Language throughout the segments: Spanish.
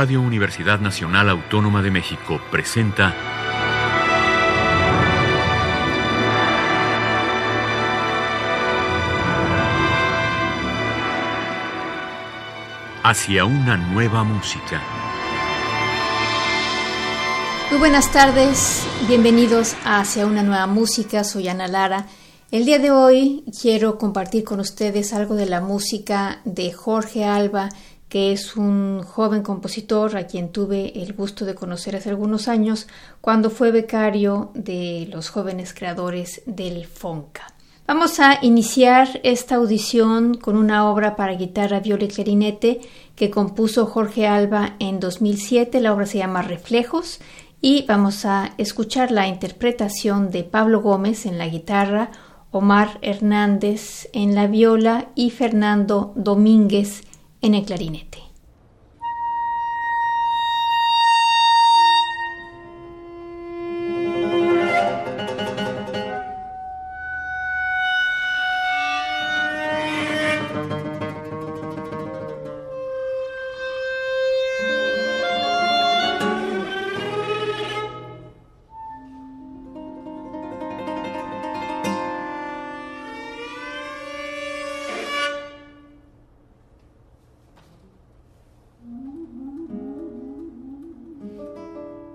Radio Universidad Nacional Autónoma de México presenta Hacia una nueva música. Muy buenas tardes, bienvenidos a Hacia una nueva música, soy Ana Lara. El día de hoy quiero compartir con ustedes algo de la música de Jorge Alba, que es un joven compositor a quien tuve el gusto de conocer hace algunos años cuando fue becario de los jóvenes creadores del FONCA. Vamos a iniciar esta audición con una obra para guitarra, viola y clarinete que compuso Jorge Alba en 2007. La obra se llama Reflejos y vamos a escuchar la interpretación de Pablo Gómez en la guitarra, Omar Hernández en la viola y Fernando Domínguez en el clarinete.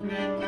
Mm-hmm.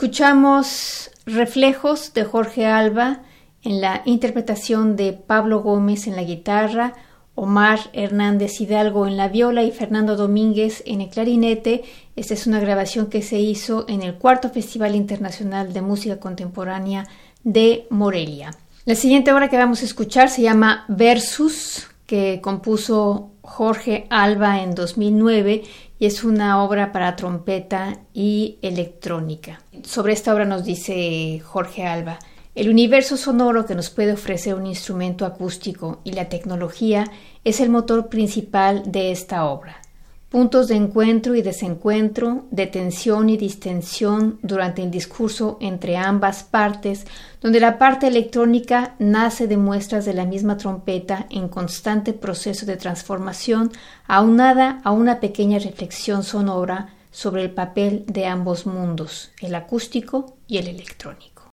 Escuchamos Reflejos de Jorge Alba en la interpretación de Pablo Gómez en la guitarra, Omar Hernández Hidalgo en la viola y Fernando Domínguez en el clarinete. Esta es una grabación que se hizo en el cuarto Festival Internacional de Música Contemporánea de Morelia. La siguiente obra que vamos a escuchar se llama Versus, que compuso Jorge Alba en 2009 y es una obra para trompeta y electrónica. Sobre esta obra nos dice Jorge Alba, el universo sonoro que nos puede ofrecer un instrumento acústico y la tecnología es el motor principal de esta obra puntos de encuentro y desencuentro, de tensión y distensión durante el discurso entre ambas partes, donde la parte electrónica nace de muestras de la misma trompeta en constante proceso de transformación, aunada a una pequeña reflexión sonora sobre el papel de ambos mundos, el acústico y el electrónico.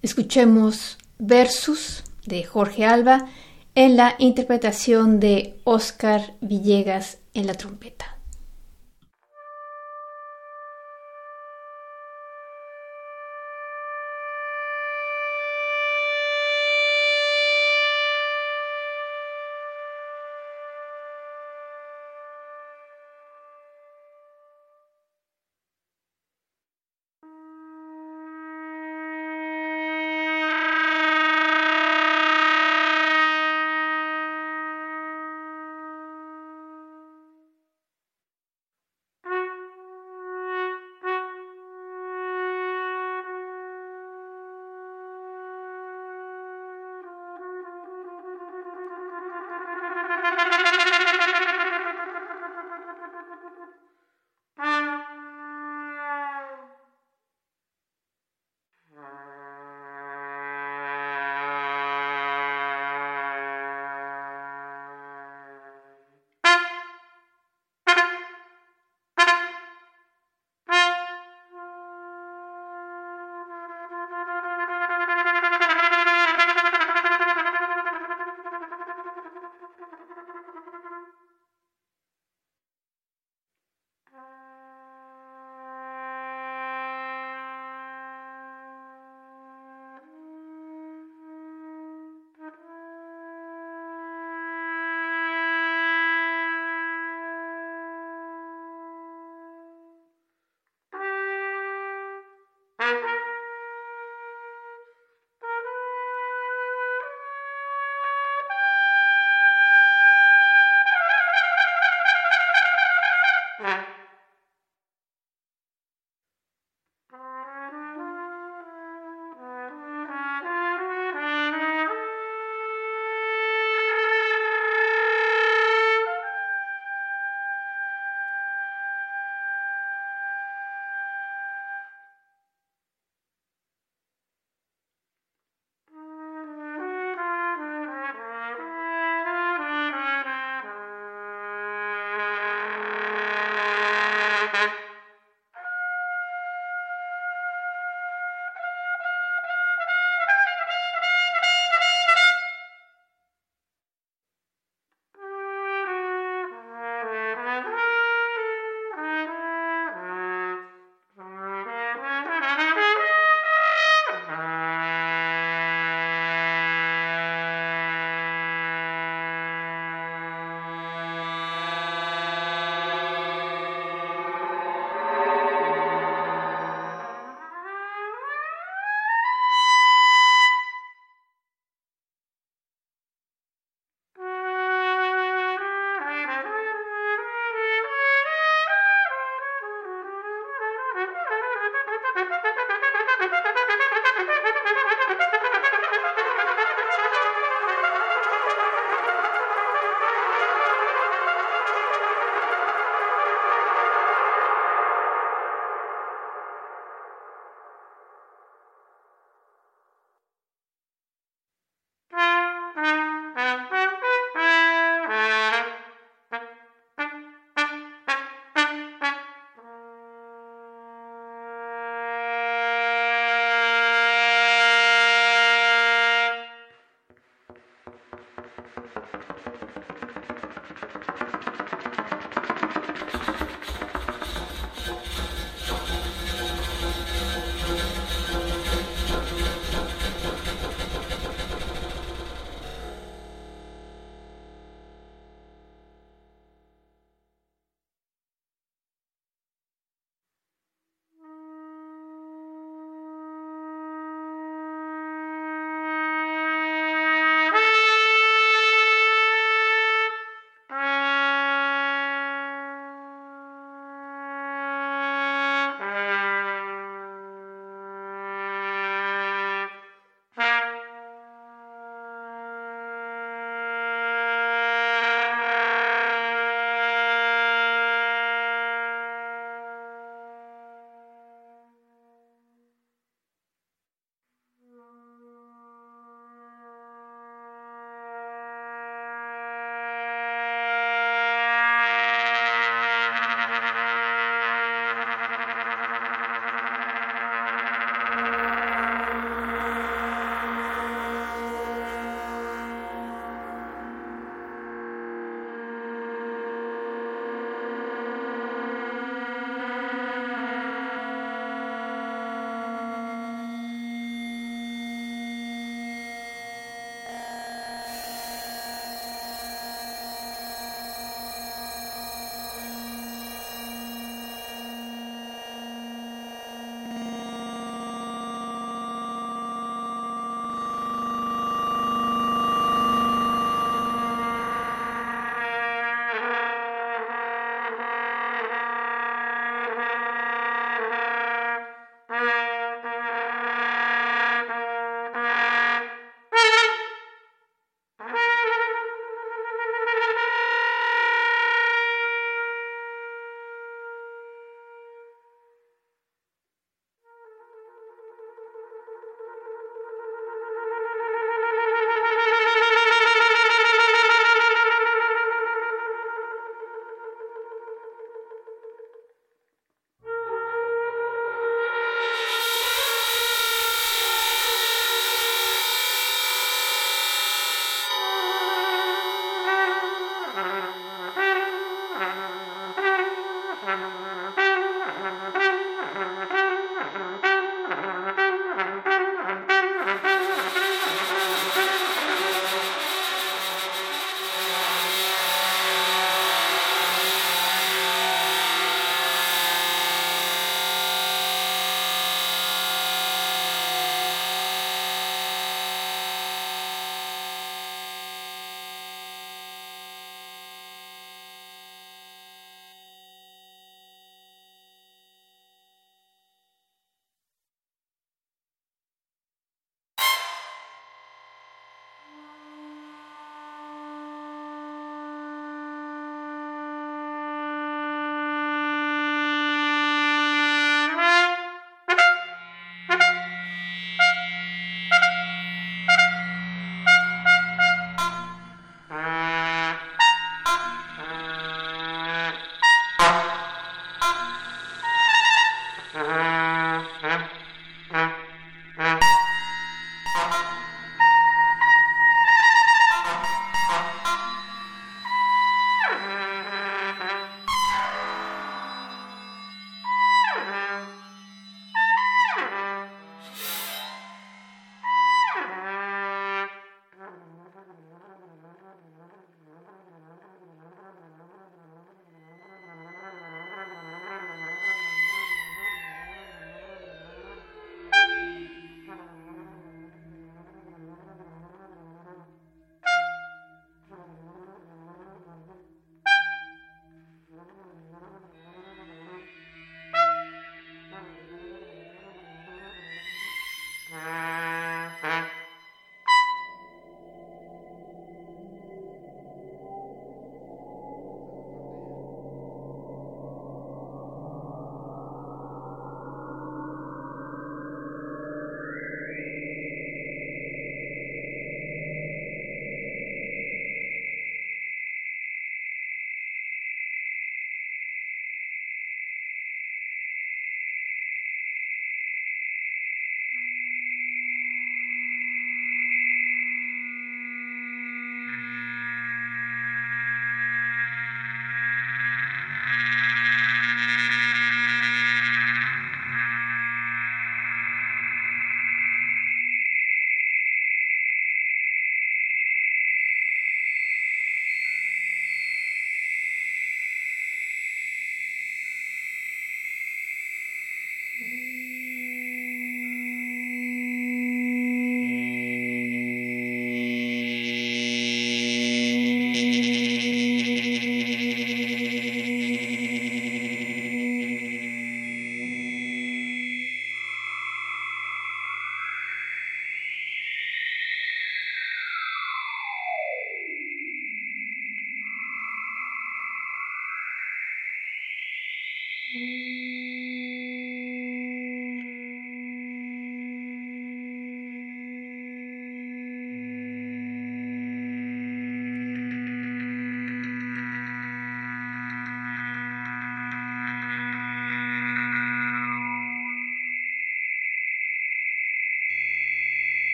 Escuchemos Versus de Jorge Alba en la interpretación de Oscar Villegas en la trompeta.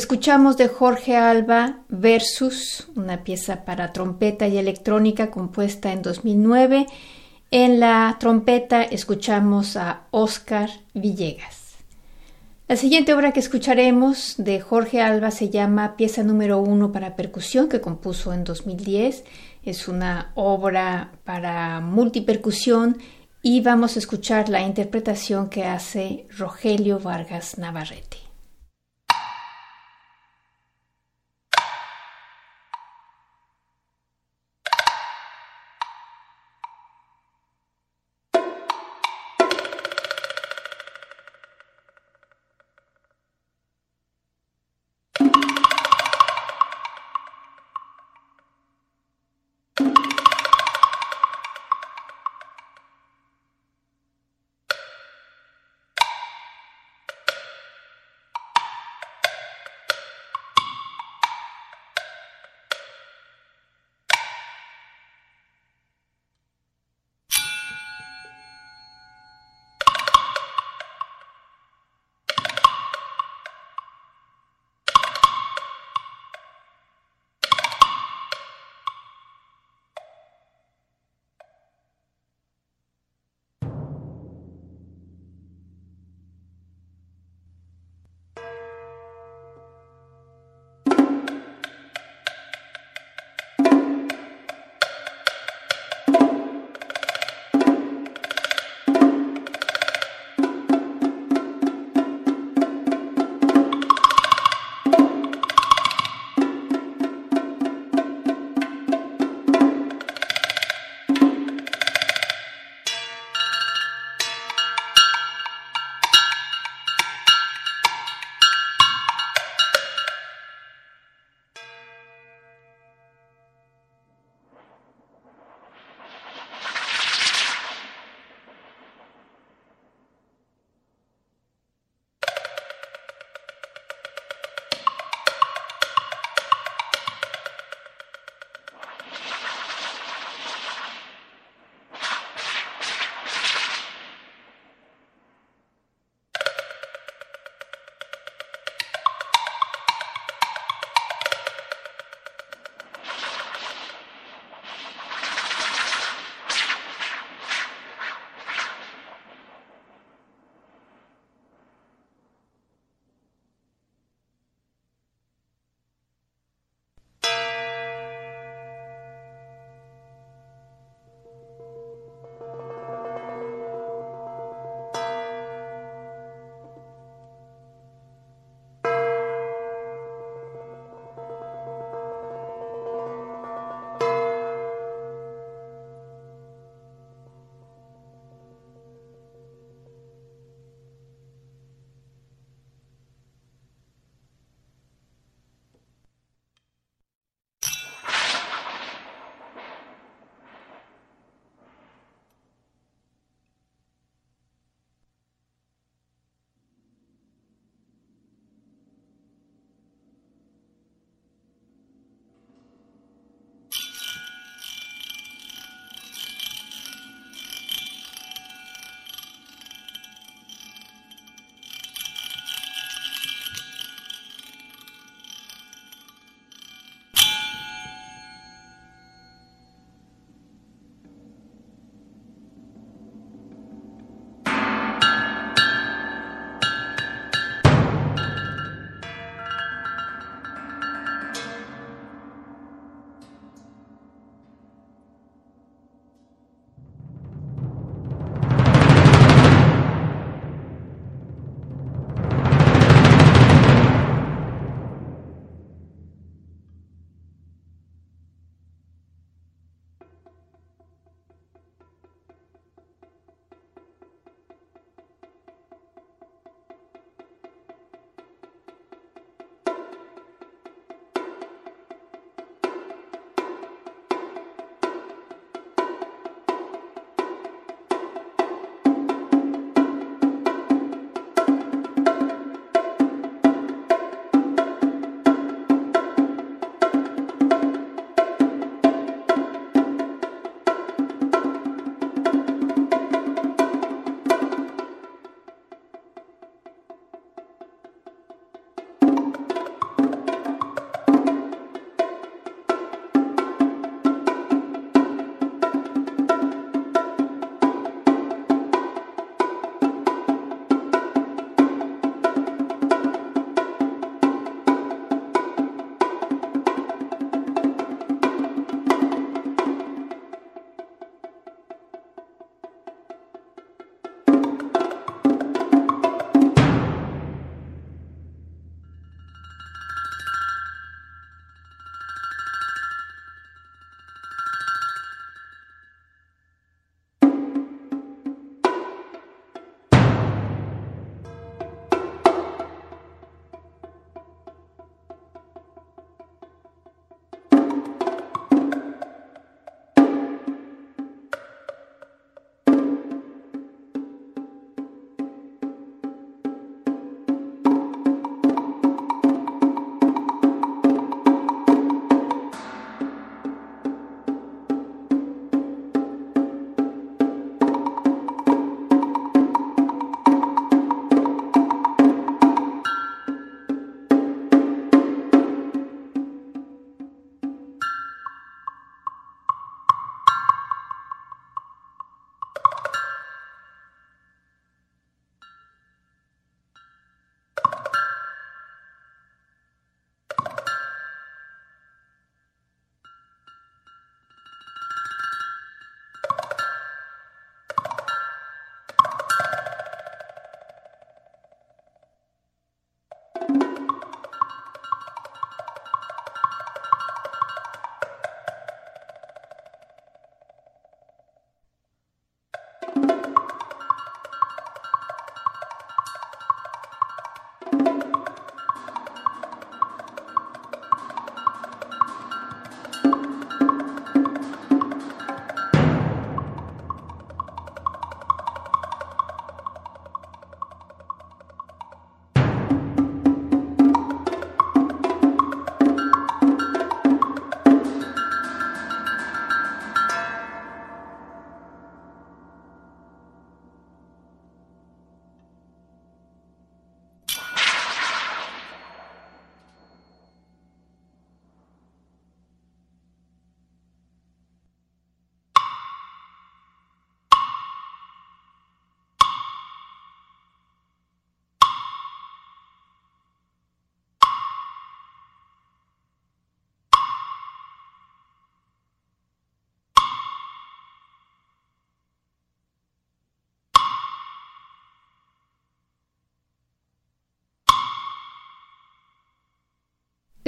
Escuchamos de Jorge Alba Versus, una pieza para trompeta y electrónica compuesta en 2009. En la trompeta escuchamos a Oscar Villegas. La siguiente obra que escucharemos de Jorge Alba se llama Pieza número uno para percusión que compuso en 2010. Es una obra para multipercusión y vamos a escuchar la interpretación que hace Rogelio Vargas Navarrete.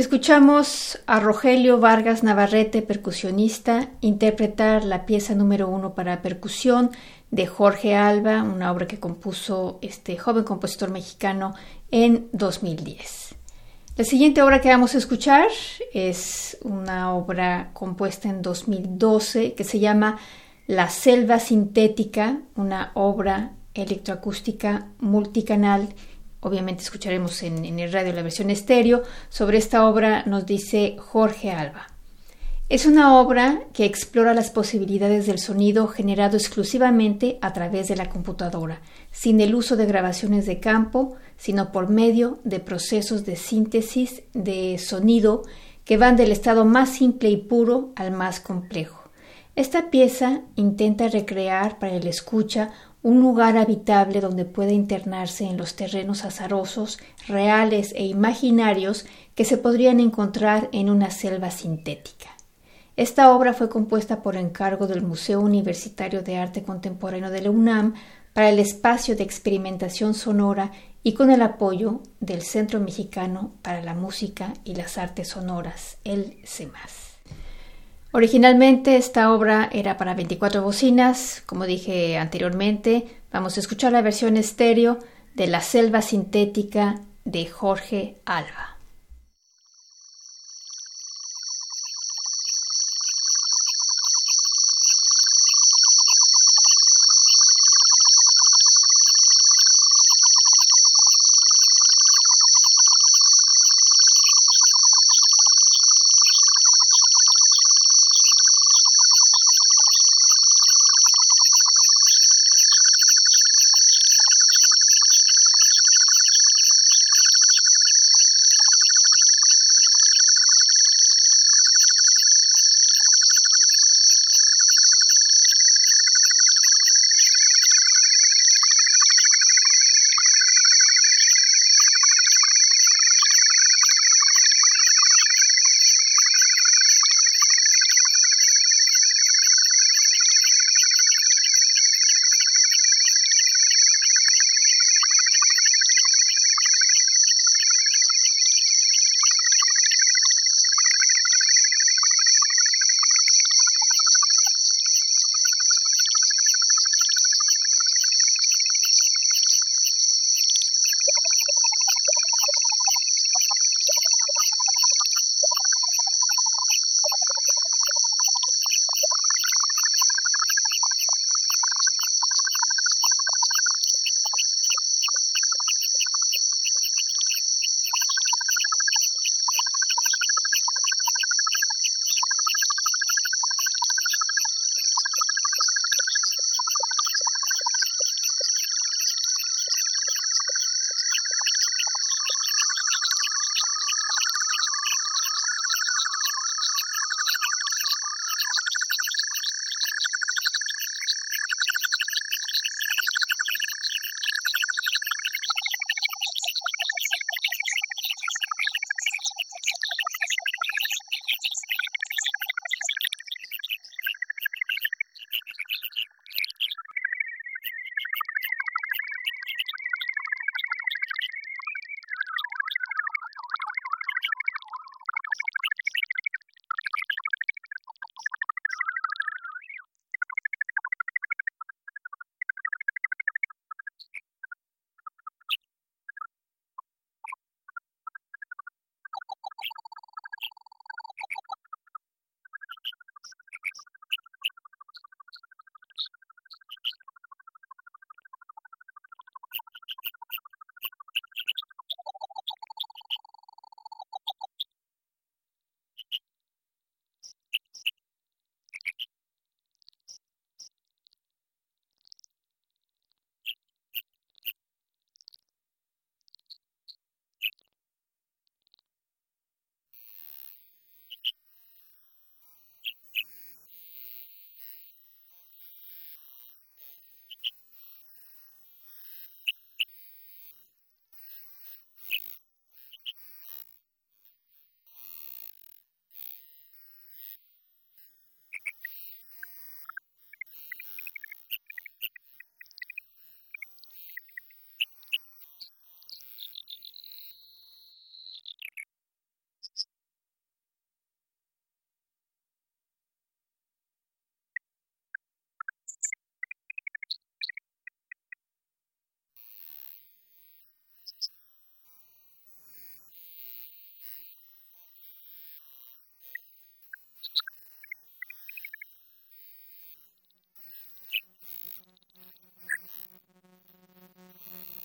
Escuchamos a Rogelio Vargas Navarrete, percusionista, interpretar la pieza número uno para percusión de Jorge Alba, una obra que compuso este joven compositor mexicano en 2010. La siguiente obra que vamos a escuchar es una obra compuesta en 2012 que se llama La Selva Sintética, una obra electroacústica multicanal obviamente escucharemos en, el radio la versión estéreo, sobre esta obra nos dice Jorge Alba. Es una obra que explora las posibilidades del sonido generado exclusivamente a través de la computadora, sin el uso de grabaciones de campo, sino por medio de procesos de síntesis de sonido que van del estado más simple y puro al más complejo. Esta pieza intenta recrear para el escucha un lugar habitable donde pueda internarse en los terrenos azarosos, reales e imaginarios que se podrían encontrar en una selva sintética. Esta obra fue compuesta por encargo del Museo Universitario de Arte Contemporáneo de la UNAM para el espacio de experimentación sonora y con el apoyo del Centro Mexicano para la Música y las Artes Sonoras, el CEMAS. Originalmente esta obra era para 24 bocinas, como dije anteriormente, vamos a escuchar la versión estéreo de La Selva Sintética de Jorge Alba.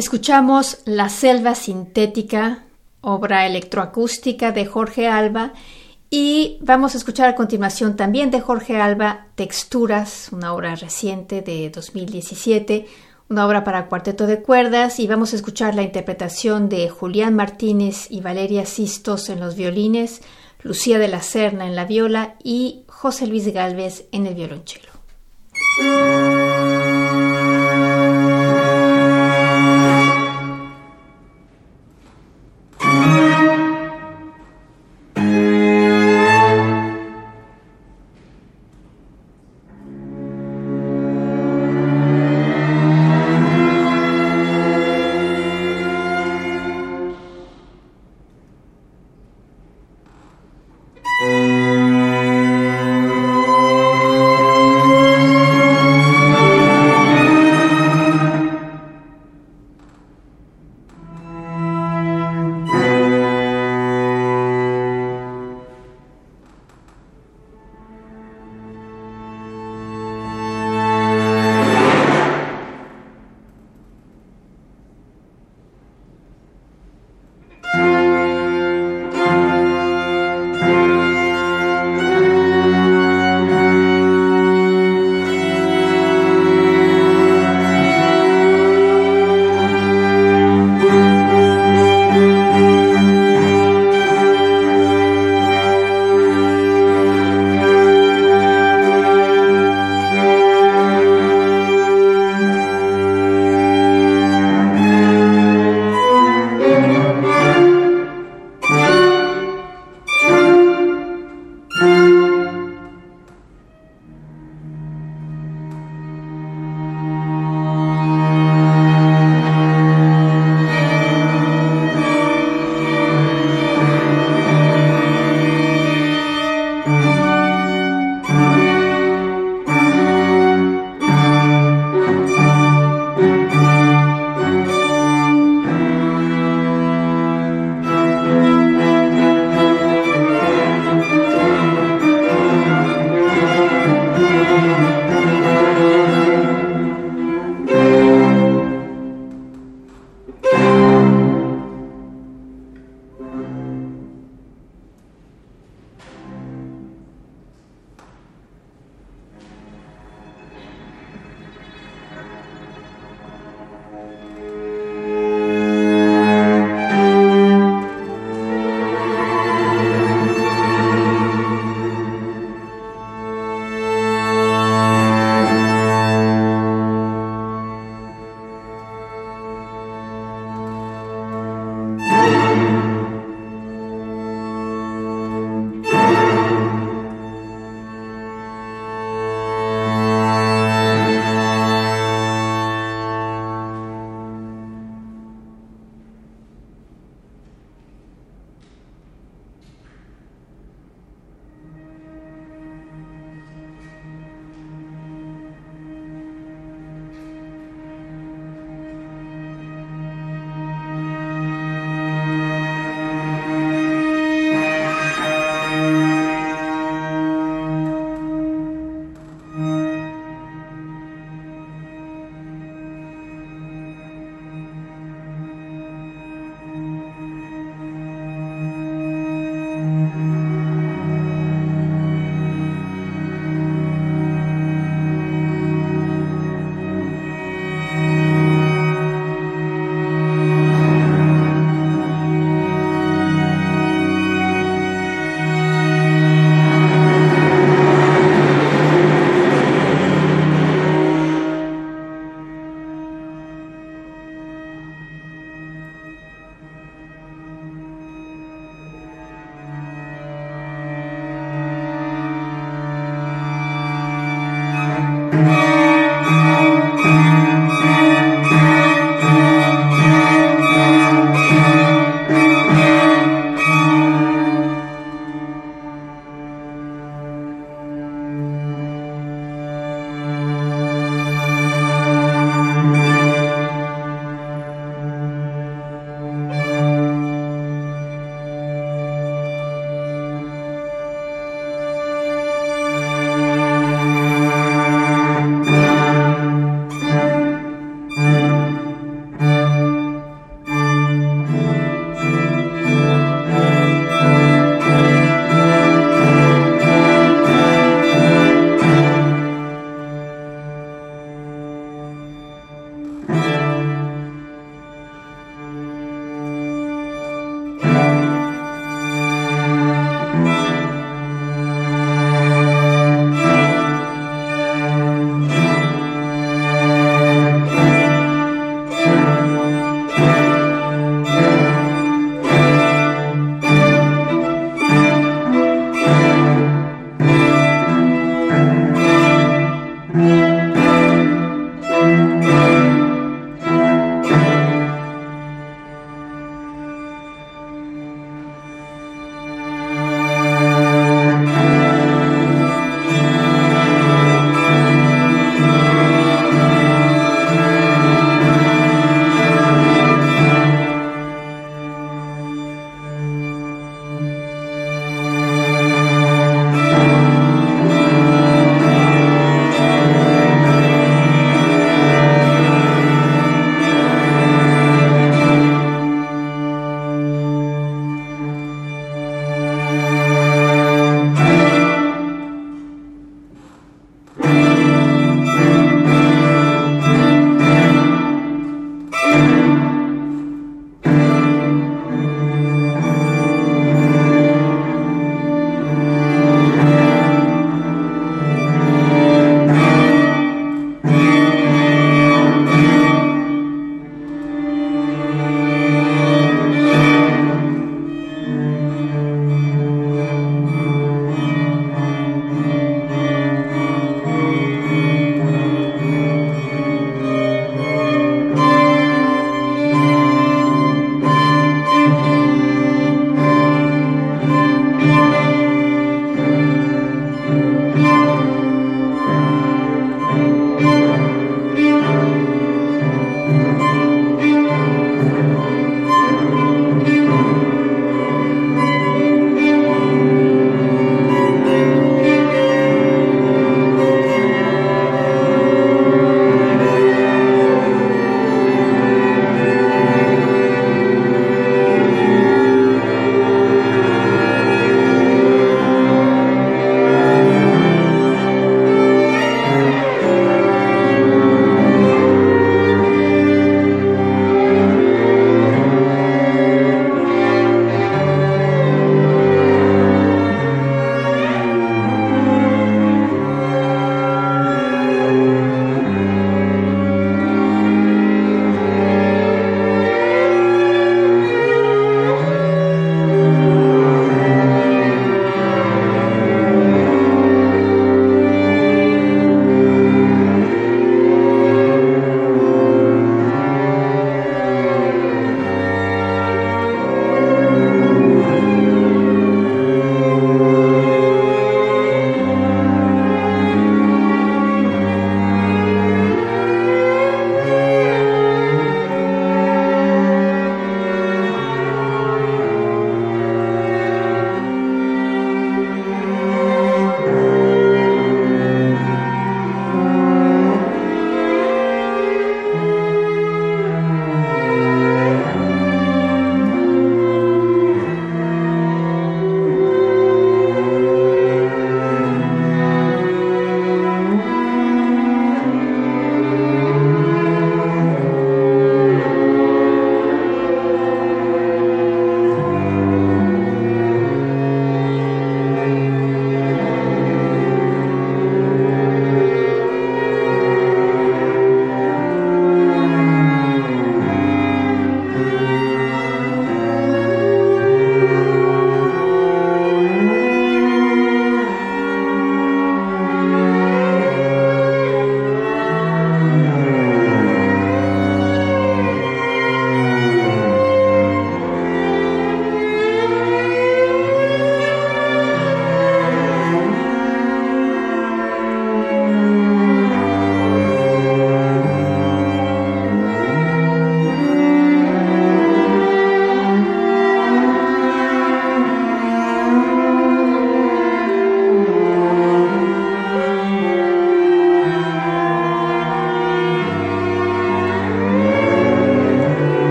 Escuchamos La Selva Sintética, obra electroacústica de Jorge Alba, y vamos a escuchar a continuación también de Jorge Alba Texturas, una obra reciente de 2017, una obra para cuarteto de cuerdas, y vamos a escuchar la interpretación de Julián Martínez y Valeria Sistos en los violines, Lucía de la Serna en la viola y José Luis Galvez en el violonchelo.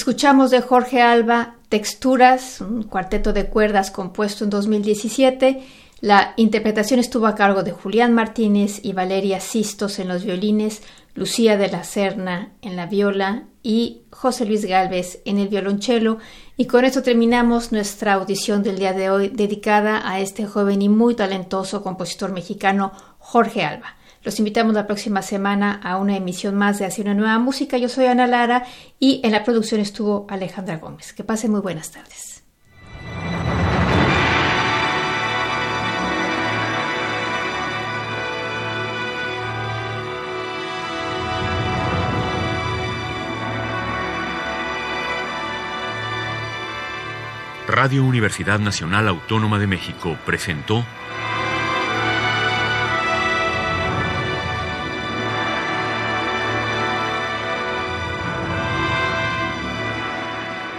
Escuchamos de Jorge Alba Texturas, un cuarteto de cuerdas compuesto en 2017. La interpretación estuvo a cargo de Julián Martínez y Valeria Sistos en los violines, Lucía de la Serna en la viola y José Luis Galvez en el violonchelo. Y con esto terminamos nuestra audición del día de hoy dedicada a este joven y muy talentoso compositor mexicano Jorge Alba. Los invitamos la próxima semana a una emisión más de Hacia una nueva música. Yo soy Ana Lara y en la producción estuvo Alejandra Gómez. Que pasen muy buenas tardes. Radio Universidad Nacional Autónoma de México presentó